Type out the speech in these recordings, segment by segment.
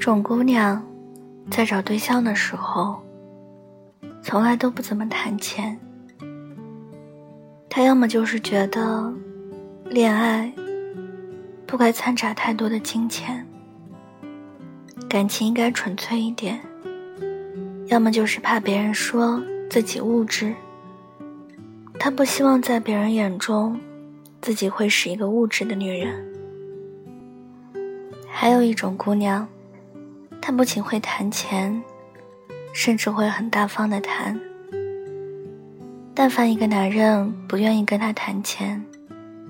种姑娘，在找对象的时候，从来都不怎么谈钱。她要么就是觉得，恋爱不该掺杂太多的金钱，感情应该纯粹一点；要么就是怕别人说自己物质。她不希望在别人眼中，自己会是一个物质的女人。还有一种姑娘，她不仅会谈钱，甚至会很大方的谈。但凡一个男人不愿意跟她谈钱，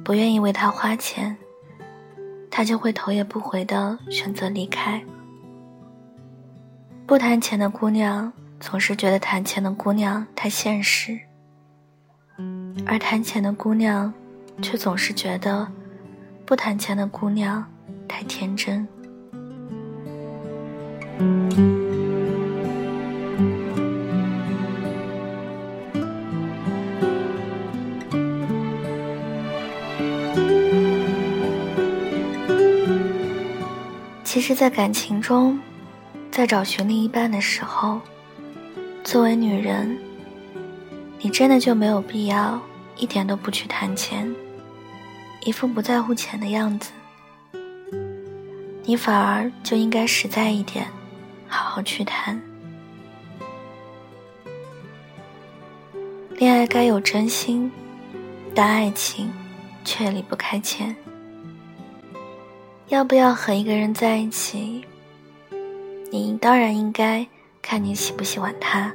不愿意为她花钱，她就会头也不回的选择离开。不谈钱的姑娘总是觉得谈钱的姑娘太现实，而谈钱的姑娘却总是觉得不谈钱的姑娘。太天真。其实，在感情中，在找寻另一半的时候，作为女人，你真的就没有必要一点都不去谈钱，一副不在乎钱的样子。你反而就应该实在一点，好好去谈。恋爱该有真心，但爱情却离不开钱。要不要和一个人在一起？你当然应该看你喜不喜欢他，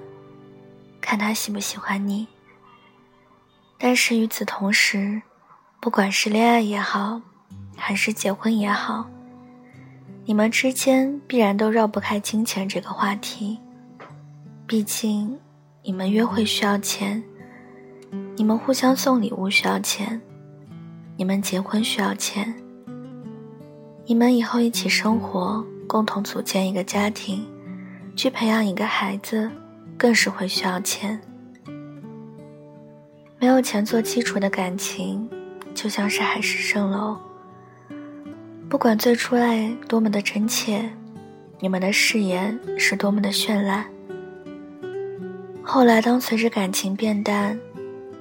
看他喜不喜欢你。但是与此同时，不管是恋爱也好，还是结婚也好。你们之间必然都绕不开金钱这个话题，毕竟你们约会需要钱，你们互相送礼物需要钱，你们结婚需要钱，你们以后一起生活，共同组建一个家庭，去培养一个孩子，更是会需要钱。没有钱做基础的感情，就像是海市蜃楼。不管最初爱多么的真切，你们的誓言是多么的绚烂。后来，当随着感情变淡，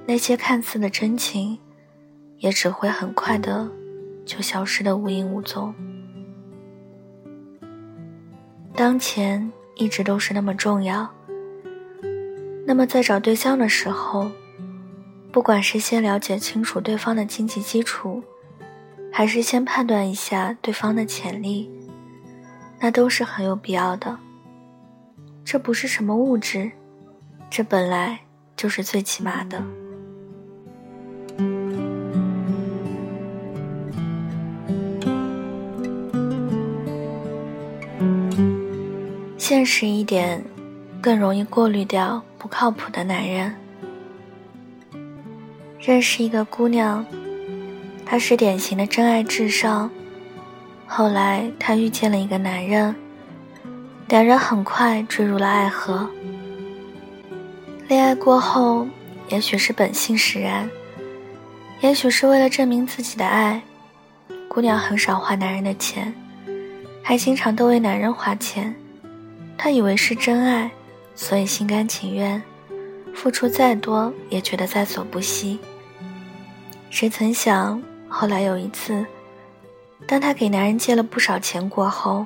那些看似的真情，也只会很快的就消失的无影无踪。当前一直都是那么重要，那么在找对象的时候，不管是先了解清楚对方的经济基础。还是先判断一下对方的潜力，那都是很有必要的。这不是什么物质，这本来就是最起码的。现实一点，更容易过滤掉不靠谱的男人。认识一个姑娘。他是典型的真爱至上。后来，他遇见了一个男人，两人很快坠入了爱河。恋爱过后，也许是本性使然，也许是为了证明自己的爱，姑娘很少花男人的钱，还经常都为男人花钱。她以为是真爱，所以心甘情愿，付出再多也觉得在所不惜。谁曾想？后来有一次，当她给男人借了不少钱过后，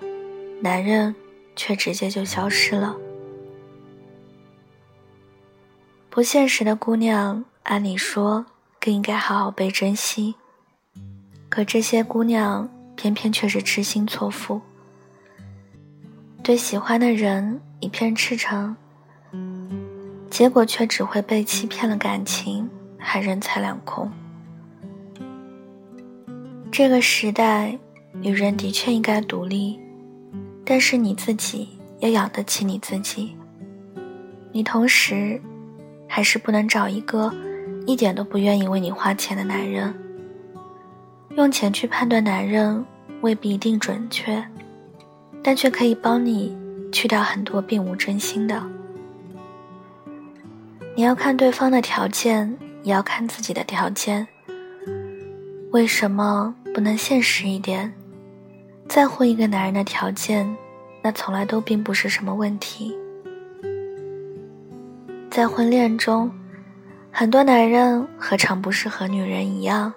男人却直接就消失了。不现实的姑娘，按理说更应该好好被珍惜，可这些姑娘偏偏却是痴心错付，对喜欢的人一片赤诚，结果却只会被欺骗了感情，还人财两空。这个时代，女人的确应该独立，但是你自己要养得起你自己。你同时，还是不能找一个一点都不愿意为你花钱的男人。用钱去判断男人未必一定准确，但却可以帮你去掉很多并无真心的。你要看对方的条件，也要看自己的条件。为什么不能现实一点？在乎一个男人的条件，那从来都并不是什么问题。在婚恋中，很多男人何尝不是和女人一样，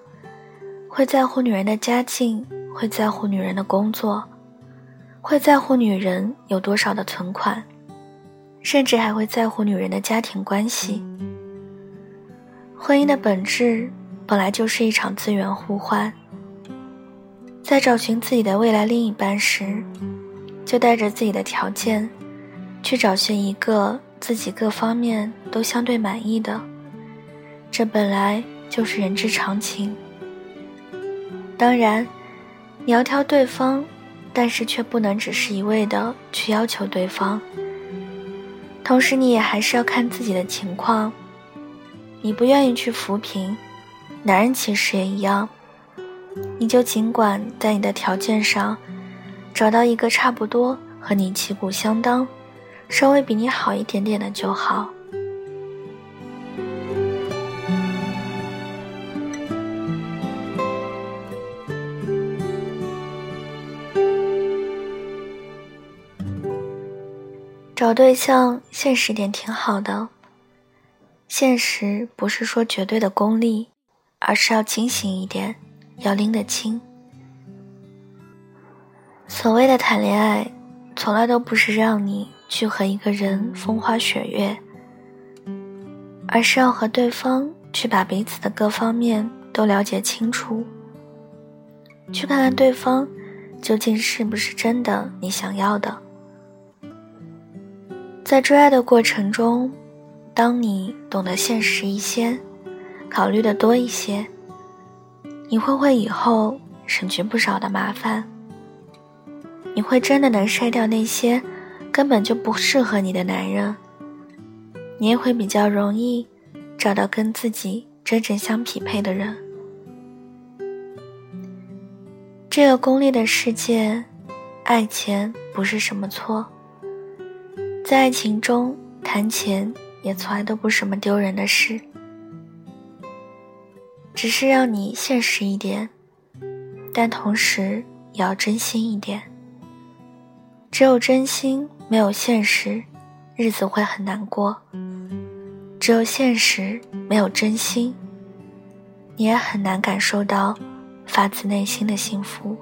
会在乎女人的家境，会在乎女人的工作，会在乎女人有多少的存款，甚至还会在乎女人的家庭关系。婚姻的本质本来就是一场资源互换，在找寻自己的未来另一半时，就带着自己的条件，去找寻一个。自己各方面都相对满意的，这本来就是人之常情。当然，你要挑对方，但是却不能只是一味的去要求对方。同时，你也还是要看自己的情况。你不愿意去扶贫，男人其实也一样。你就尽管在你的条件上，找到一个差不多和你旗鼓相当。稍微比你好一点点的就好。找对象现实点挺好的。现实不是说绝对的功利，而是要清醒一点，要拎得清。所谓的谈恋爱，从来都不是让你。去和一个人风花雪月，而是要和对方去把彼此的各方面都了解清楚，去看看对方究竟是不是真的你想要的。在追爱的过程中，当你懂得现实一些，考虑的多一些，你会为以后省去不少的麻烦。你会真的能筛掉那些。根本就不适合你的男人，你也会比较容易找到跟自己真正相匹配的人。这个功利的世界，爱钱不是什么错，在爱情中谈钱也从来都不是什么丢人的事，只是让你现实一点，但同时也要真心一点。只有真心。没有现实，日子会很难过；只有现实，没有真心，你也很难感受到发自内心的幸福。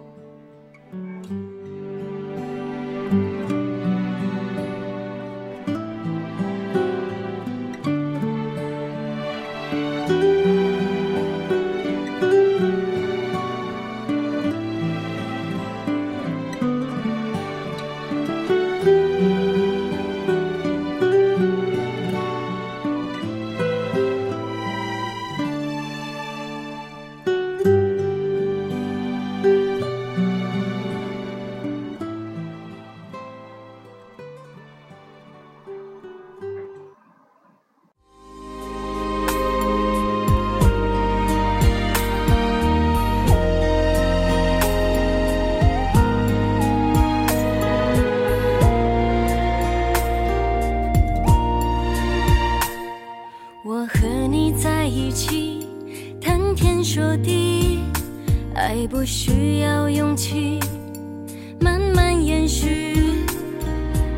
爱不需要勇气，慢慢延续。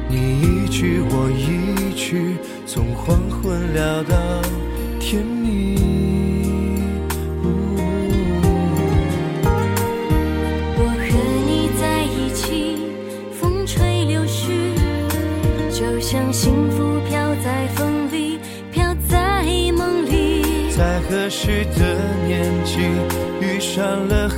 你一句我一句，从黄昏聊到天明。我和你在一起，风吹柳絮，就像幸福飘在风里，飘在梦里。在合适的年纪，遇上了